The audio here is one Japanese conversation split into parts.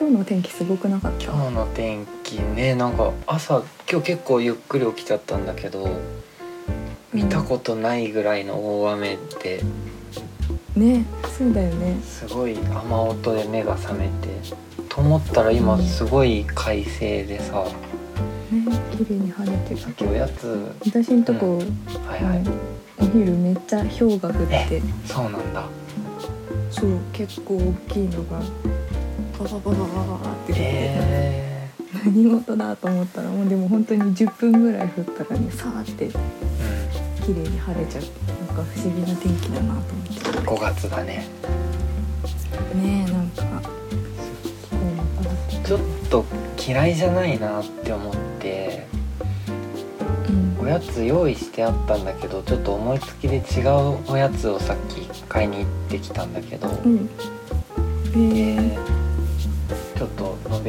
今日の天気すごくなかった？今日の天気ねなんか朝今日結構ゆっくり起きちゃったんだけど見たことないぐらいの大雨で、ねそうだよね。すごい雨音で目が覚めて。と思ったら今すごい快晴でさ、ね綺麗に晴れてるさっきおやつ。私んとこ、はいはい、お昼めっちゃ氷が降って。そうなんだ。そう結構大きいのがパパパパパパって降って、何事だと思ったらもうでも本当に10分ぐらい降ったらねさーって、綺麗に晴れちゃうなんか不思議な天気だなと思って、5月だねねえなんかちょっと嫌いじゃないなって思っておやつ用意してあったんだけどちょっと思いつきで違うおやつをさっき買いに行ってきたんだけど、うんえー、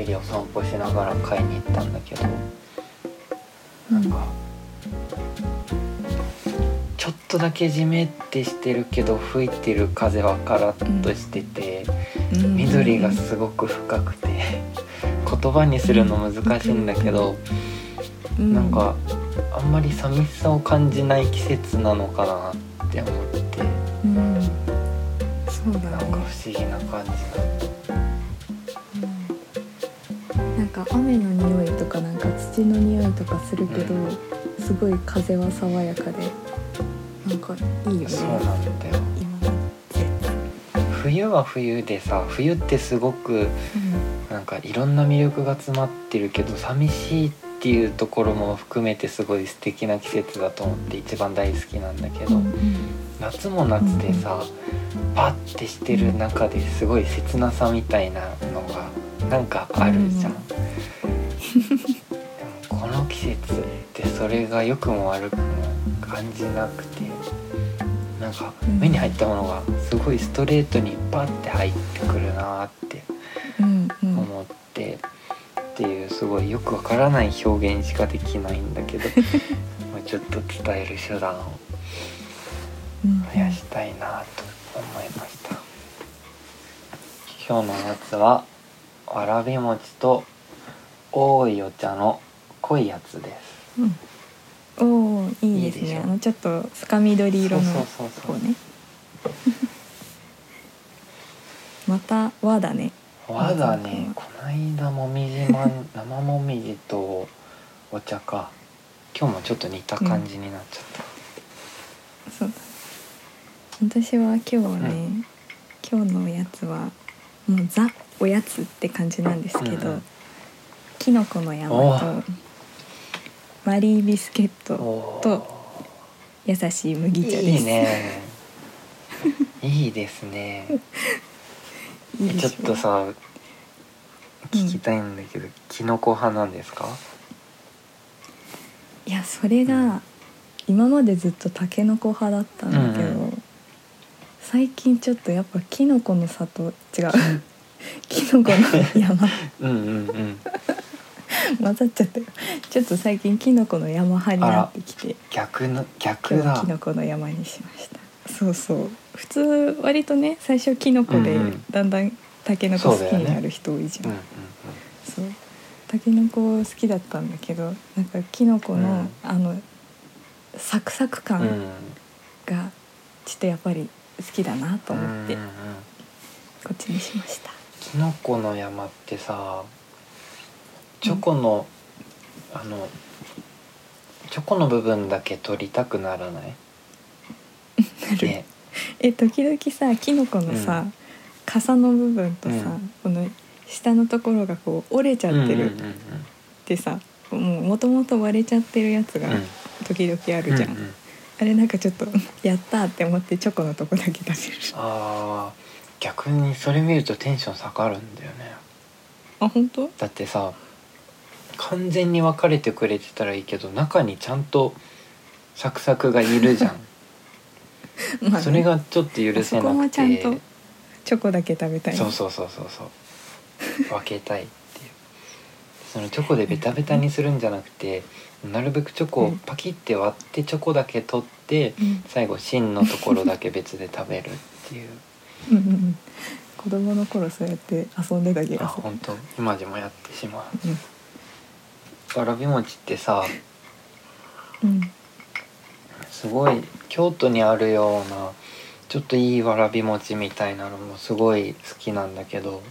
とのんびりお散歩しながら買いに行ったんだけどなんかちょっとだけジメってしてるけど吹いてる風はカラッとしてて、うん。緑がすごく深くて言葉にするの難しいんだけど、うなんかあんまり寂しさを感じない季節なのかなって思って。うん。そうだなんか不ね思議な感じか雨の匂いとかなんか土の匂いとかするけど、すごい風は爽やかでなんかいいよね。そうなんだよ。冬は冬でさ冬ってすごくなんかいろんな魅力が詰まってるけど寂しいっていうところも含めてすごい素敵な季節だと思って一番大好きなんだけど、うん夏も夏でさパッてしてる中ですごい切なさみたいなのがなんかあるじゃん。うんこの季節ってそれが良くも悪くも感じなくてなんかうん。目に入ったものがすごいストレートにパッて入ってくるなーって思ってっていうすごいよくわからない表現しかできないんだけど もうちょっと伝える手段をうん。増やしたいなと思いました。今日のやつはわらび餅と多いお茶の濃いやつです。うん。おおいいですね。あのちょっと深緑色のそうそうそうそう。こうね。また和だね。和だね。こないだもみじまん 生もみじとお茶か。今日もちょっと似た感じになっちゃった、そう。だ私は今日ね、うん。今日のおやつはもうザおやつって感じなんですけど、うんうんきのこの山おとマリービスケットと優しい麦茶です。いいね。いいですね。ちょっとさ聞きたいんだけど、キノコ派なんですか？いやそれが今までずっとタケノコ派だったんだけど、うんう最近ちょっとやっぱキノコの里違う。キノコの山。うんうんうん 混ざっちゃったよ。ちょっと最近キノコの山派になってきて。逆の逆だ。キノコの山にしました。そうそう。普通割とね最初キノコでだんだんタケノコ好きになる人多いじゃん。うんうんそう。タケノコ好きだったんだけどなんかキノコの、うん。あのサクサク感がちょっとやっぱり好きだなと思ってこっちにしました。キノコの山ってさチョコの、あのチョコの部分だけ取りたくならない？ね。え時々さキノコのさ、うん。傘の部分とさ、うん。この下のところがこう折れちゃってるっうんうんうん。てさ、もうもともと割れちゃってるやつがうん。時々あるじゃん、うんうん。あれなんかちょっとやったーって思ってチョコのとこだけ食べる。あー逆にそれ見るとテンション下がるんだよね。あ本当？だってさ完全に分かれてくれてたらいいけど中にちゃんとサクサクがいるじゃん、まあね。それがちょっと許せそこなくもちゃんてとチョコだけ食べたい。そうそうそうそうそう。分けたいっていう。そのチョコでベタベタにするんじゃなくてなるべくチョコをパキって割ってチョコだけ取ってうん。最後芯のところだけ別で食べるっていう。うんうんうん。子供の頃そうやって遊んでた気あがする。本当。今でもやってしまう。ん。うわらび餅ってさうん。すごい京都にあるようなちょっといいわらび餅みたいなのもすごい好きなんだけど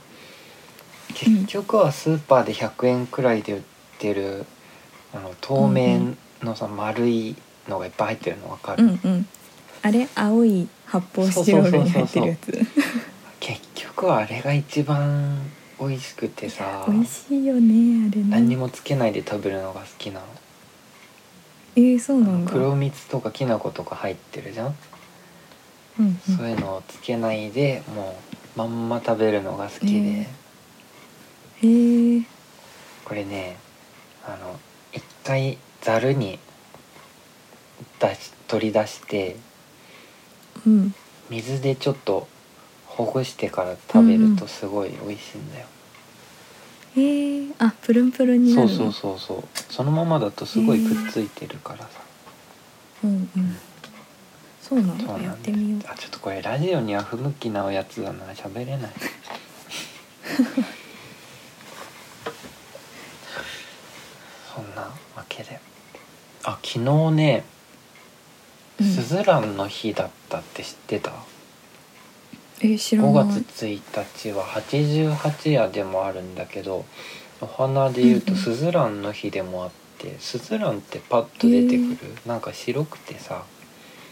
結局はスーパーで100円くらいで売ってるあの透明のさ丸いのがいっぱい入ってるの分かる、うんうん。あれ青い発泡スチロールに入ってるやつ。結局はあれが一番美味しくてさ美味しいよねあれね。何にもつけないで食べるのが好きなの。えー、そうなんだ。黒蜜とかきな粉とか入ってるじゃん、うんうん。そういうのをつけないでもうまんま食べるのが好きで、えへえー、これねあの一回ざるに出し取り出してうん。水でちょっとほぐしてから食べうんうんるとすごい美味しいんだよ、えー、あプルンプルンになそうそうそうそう。そのままだとすごいくっついてるからさ、うんうん。そうなんだそうなんだやってみよう。あちょっとこれラジオには不向きなおやつだな。喋れない。そんなわけで。あ昨日ねうん。すずらんの日だったって知ってた、え知ら5ない。月1日は88夜でもあるんだけどお花でいうとうんうん。すずらんの日でもあってすずらんってパッと出てくる、なんか白くてさ。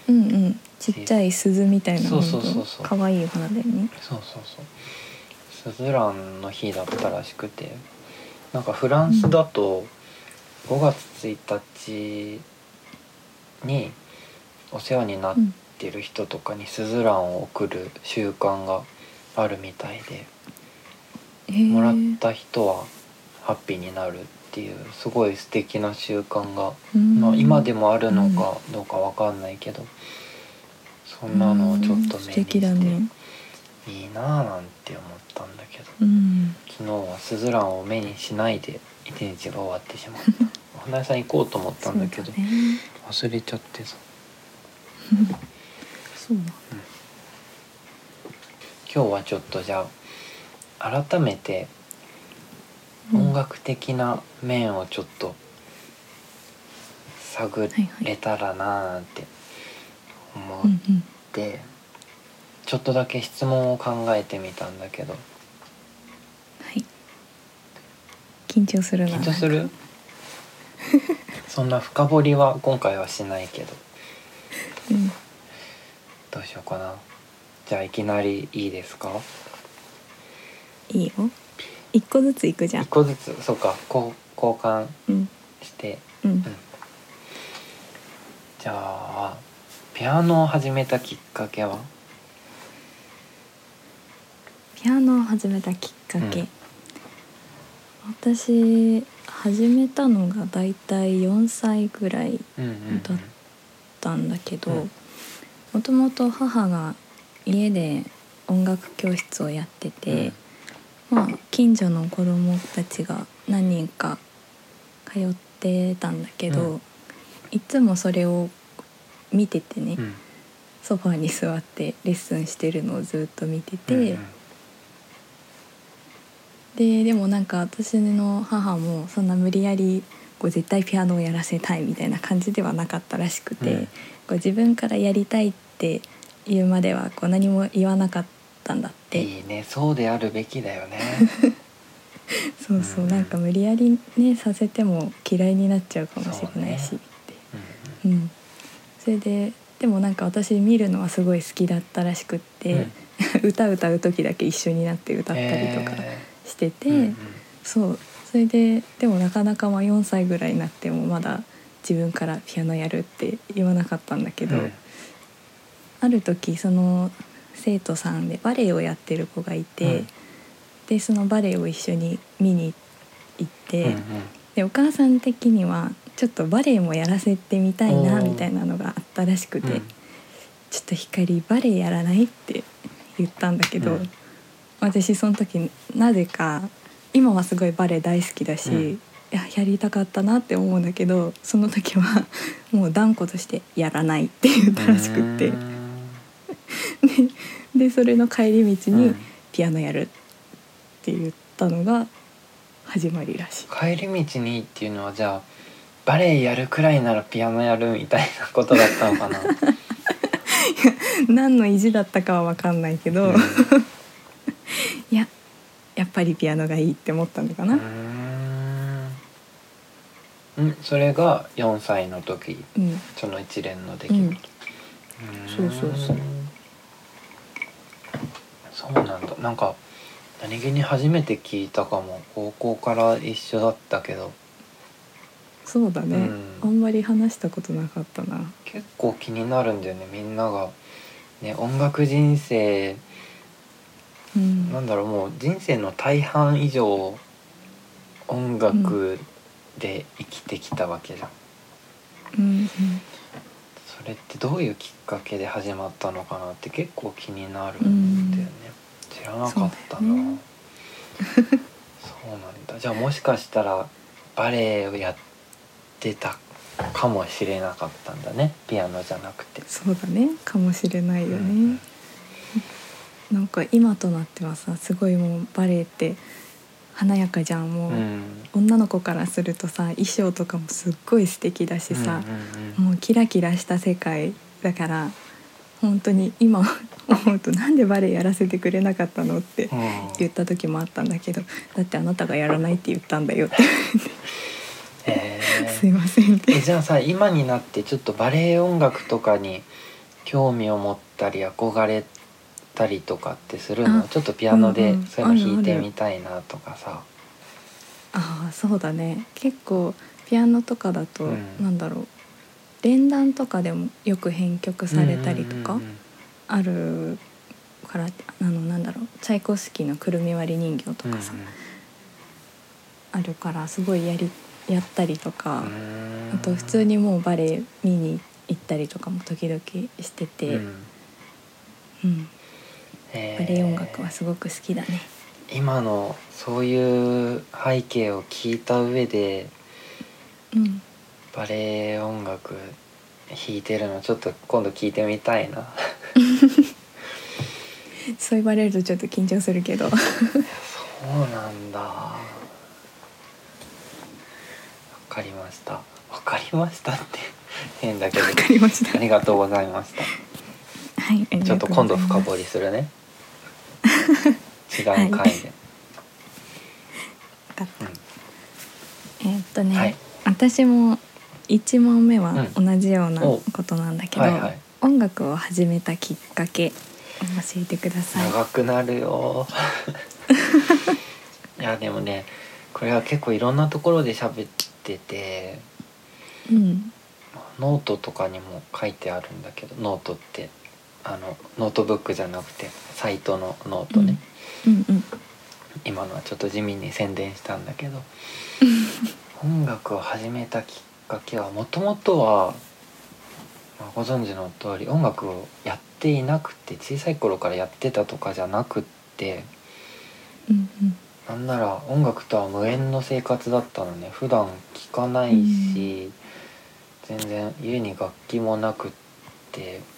うんうん。ちっちゃい鈴みたいなそうそうそうそう。可愛いお花だよね。そうそうそう。すずらんの日だったらしくて。なんかフランスだと5月1日にお世話になってる人とかにすずらんを送る習慣があるみたいでえー。もらった人はハッピーになるっていうすごい素敵な習慣が、うん。まあ、今でもあるのかどうかわかんないけどそんなのをちょっと目にしていいなぁなんて思ったんだけどうん。昨日はスズランを目にしないで一日が終わってしまった。お花屋さん行こうと思ったんだけど忘れちゃってさ そうなんだ。今日はちょっとじゃあ改めてうん音楽的な面をちょっと探れたらなぁなんて思っうんうん。て、ちょっとだけ質問を考えてみたんだけど。はい。緊張するな緊張する？そんな深掘りは今回はしないけど。うんどうしようかな。じゃあいきなりいいですか？いいよ。一個ずついくじゃん。一個ずつ？そうか。こう交換うん。してうん。じゃあピアノを始めたきっかけは？ピアノを始めたきっかけ、うん。私始めたのがだいたい4歳ぐらいうんうんうんだったんだけど。うんもともと母が家で音楽教室をやってて、まあ近所の子供たちが何人か通ってたんだけど、うん。いつもそれを見ててね、うん。ソファーに座ってレッスンしてるのをずっと見てて、うんうん。ででもなんか私の母もそんな無理やりこう絶対ピアノをやらせたいみたいな感じではなかったらしくて、うん。こう自分からやりたいって言うまではこう何も言わなかったんだって。いいねそうであるべきだよね。そうそう、うん。なんか無理やりねさせても嫌いになっちゃうかもしれないしって。うんうん、それででもなんか私見るのはすごい好きだったらしくって、歌歌う時だけ一緒になって歌ったりとかえしてて、ーうんうん。そう。それででもなかなかまあ4歳ぐらいになってもまだ自分からピアノやるって言わなかったんだけど、うんある時その生徒さんでバレエをやってる子がいて、うん。でそのバレエを一緒に見に行って、うんうん。でお母さん的にはちょっとバレエもやらせてみたいなみたいなのがあったらしくて、うん。ちょっと光バレエやらないって言ったんだけど、うん。私その時なぜか今はすごいバレエ大好きだし、うん。いややりたかったなって思うんだけどその時はもう断固としてやらないって言ったらしくって でそれの帰り道にうん「ピピアノやるって言ったのが始まりらしい。帰り道にっていうのはじゃあバレエやるくらいならピアノやるみたいなことだったのかな？何の意地だったかは分かんないけど、うん。いややっぱりピアノがいいって思ったのかな、うーん。んそれが4歳の時。うん。その一連の出来事、うん。そうそうそうそうなんだ。なんか何気に初めて聞いたかも。高校から一緒だったけど。そうだね、うん。あんまり話したことなかったな。結構気になるんだよねみんなが、ね、音楽人生うん。なんだろうもう人生の大半以上音楽で生きてきたわけじゃん、うんそれってどういうきっかけで始まったのかなって結構気になるんだよね、知らなかったな。そうね。なんだ。じゃあもしかしたらバレエをやってたかもしれなかったんだね。ピアノじゃなくて。そうだね。かもしれないよね、うん。なんか今となってはさすごいもうバレエって華やかじゃんもう、うん。女の子からするとさ衣装とかもすっごい素敵だしさ、うんもうキラキラした世界だから本当に今 思うとなんでバレエやらせてくれなかったのってうん。うん言った時もあったんだけどだってあなたがやらないって言ったんだよって。へー。すいませんって。えじゃあさ今になってちょっとバレエ音楽とかに興味を持ったり憧れたりとかってするの？あちょっとピアノでうんうんそういうの弾いてみたいなとかさ。ああそうだね。結構ピアノとかだと、うん。なんだろう。連弾とかでもよく編曲されたりとかうんうんうんあるからあのなんだろう。チャイコフスキーの「くるみ割り人形」とうんかさ、あるからすごいやりやったりとか、うん。あと普通にもうバレエ見に行ったりとかも時々してて、うん。うんバレエ音楽はすごく好きだね。今のそういう背景を聞いた上でうん、バレエ音楽弾いてるのちょっと今度聞いてみたいな。そう言われるとちょっと緊張するけど。そうなんだ。わかりました。わかりましたって変だけど。わかりました。ありがとうございました。はいちょっと今度深掘りするね違う回で、はいえーっとね、はい。私も1問目はうん。同じようなお。ことなんだけど、はいはい。音楽を始めたきっかけ教えてください。長くなるよ。いやでもねこれは結構いろんなところで喋っててうん。ノートとかにも書いてあるんだけどノートってあのノートブックじゃなくてサイトのノートね、うんうん今のはちょっと地味に宣伝したんだけど 音楽を始めたきっかけはもともとは、まあご存知の通り音楽をやっていなくて小さい頃からやってたとかじゃなくってうんうん。なんなら音楽とは無縁の生活だったのね。普段聴かないし、全然家に楽器もなくって好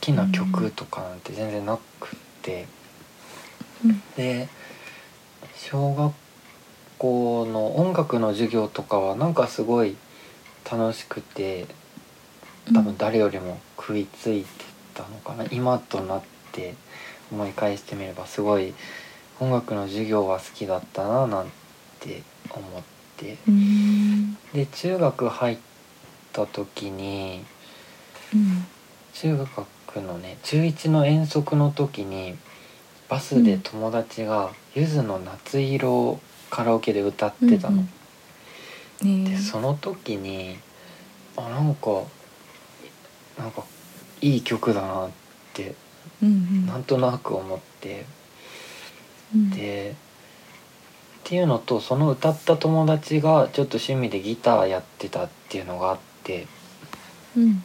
きな曲とかなんて全然なくって。うん。で小学校の音楽の授業とかはなんかすごい楽しくて多分誰よりも食いついてたのかな、今となって思い返してみればすごい音楽の授業は好きだったななんて思って。うん。で中学入った時にうん中学のね中1の遠足の時にバスで友達がゆずの夏色をカラオケで歌ってたの。うんうんでその時にあなんかなんかいい曲だなってうんうん。なんとなく思って。うん。でっていうのとその歌った友達がちょっと趣味でギターやってたっていうのがあって。うん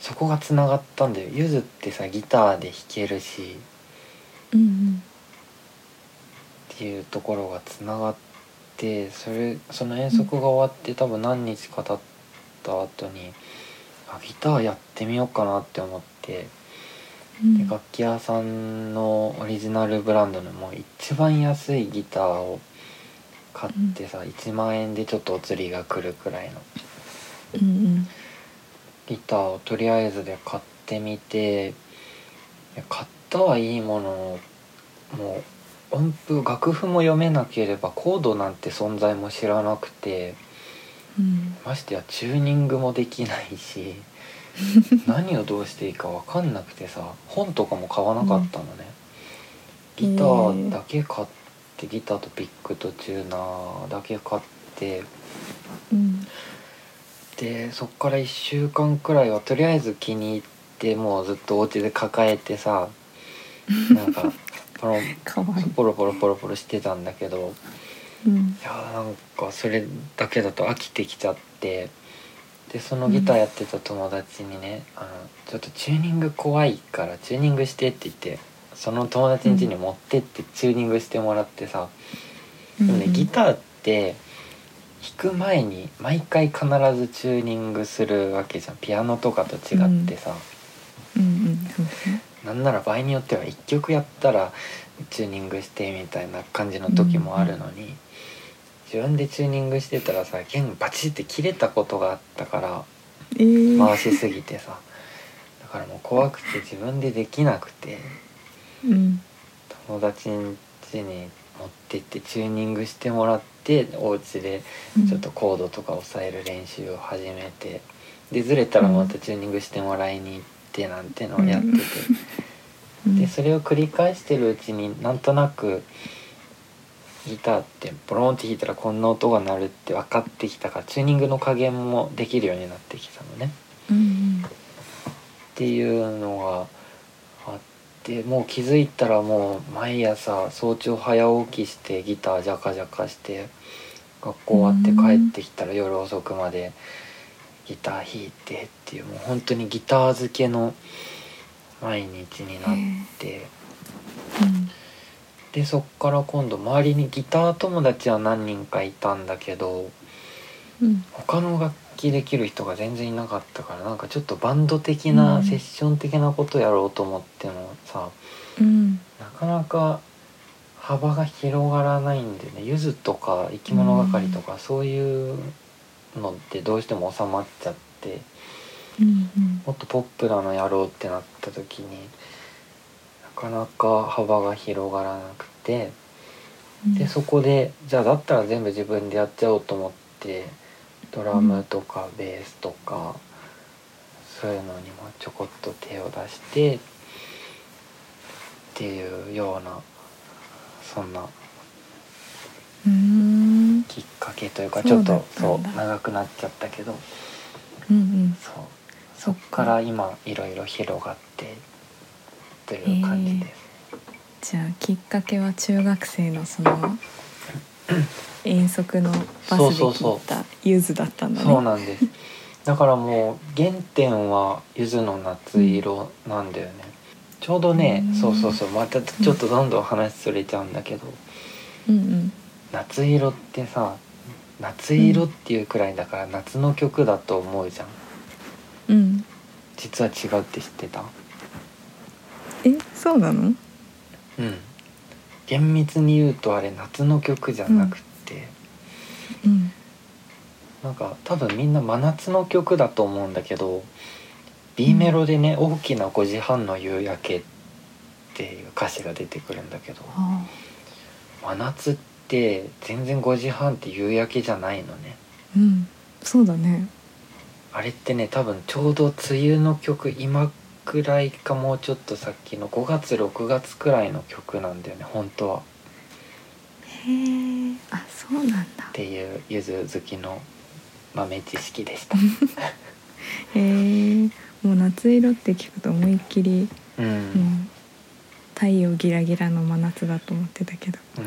そこがつながったんだよ。ゆずってさギターで弾けるしうんっていうところがつながってそれその遠足が終わって多分何日か経った後にあギターやってみようかなって思ってうん。で楽器屋さんのオリジナルブランドのもう一番安いギターを買ってさ、1万円でちょっとお釣りが来るくらいの。うんギターをとりあえずで買ってみて買ったはいいもののもう音符楽譜も読めなければコードなんて存在も知らなくてうん。ましてやチューニングもできないし 何をどうしていいか分かんなくてさ本とかも買わなかったのね、うん。ギターだけ買ってギターとピックとチューナーだけ買ってうんでそっから1週間くらいはとりあえず気に入ってもうずっとお家で抱えてさ なんかポロポロポロポロポロしてたんだけどうん。いやーなんかそれだけだと飽きてきちゃってでそのギターやってた友達にね、あのちょっとチューニング怖いからチューニングしてって言ってその友達ん家に持ってってチューニングしてもらってさ、でもねギターって弾く前に毎回必ずチューニングするわけじゃん。ピアノとかと違ってさ、うんうんそうですね。なんなら場合によっては1曲やったらチューニングしてみたいな感じの時もあるのに、自分でチューニングしてたらさ弦バチって切れたことがあったからえー、回しすぎてさ。だからもう怖くて自分でできなくて。うん。友達ん家に持ってってチューニングしてもらってお家でちょっとコードとか押さえる練習を始めてでずれたらまたチューニングしてもらいに行ってなんてのをやってて。うん。でそれを繰り返してるうちになんとなくギターってボロンって弾いたらこんな音が鳴るって分かってきたからチューニングの加減もできるようになってきたのね。うん。っていうのがあってもう気づいたらもう毎朝早朝早起きしてギタージャカジャカして学校終わって帰ってきたら夜遅くまでギター弾いてっていうもう本当にギター漬けの毎日になって。うん。でそっから今度周りにギター友達は何人かいたんだけどうん。他の楽器できる人が全然いなかったからなんかちょっとバンド的な、うん。セッション的なことやろうと思ってもさうん。なかなか幅が広がらないんでねゆずとか生き物係とかそういうのってどうしても収まっちゃってうん。もっとポップなのやろうってなった時になかなか幅が広がらなくて。うん。でそこでじゃあだったら全部自分でやっちゃおうと思ってドラムとかベースとか、そういうのにもちょこっと手を出してっていうようなそんなうん。きっかけというかちょっとそう長くなっちゃったけど。うんうん。そう。そそっから今いろいろ広がってという感じです。じゃあきっかけは中学生のその遠足のバスでそうそうそう聞いたゆずだったんだねそうなんです。だからもう原点はゆずの夏色なんだよね。ちょうどねうん、そうそうそう、またちょっとどんどん話それちゃうんだけど、うんうん夏色ってさ、夏色っていうくらいだから夏の曲だと思うじゃん。うん実は違うって知ってた？えそうなの？うん。厳密に言うとあれ夏の曲じゃなくって、うん。なんか多分みんな真夏の曲だと思うんだけど B メロでね「大きな5時半の夕焼け」っていう歌詞が出てくるんだけどあ真夏って全然5時半って夕焼けじゃないのね。ーうん。そうだね。あれってね多分ちょうど梅雨の曲今くらいかもうちょっと先の5月6月くらいの曲なんだよね本当は。へえあそうなんだ。っていうゆず好きの豆知識でした。へえもう夏色って聞くと思いっきりうん、太陽ギラギラの真夏だと思ってたけど。うん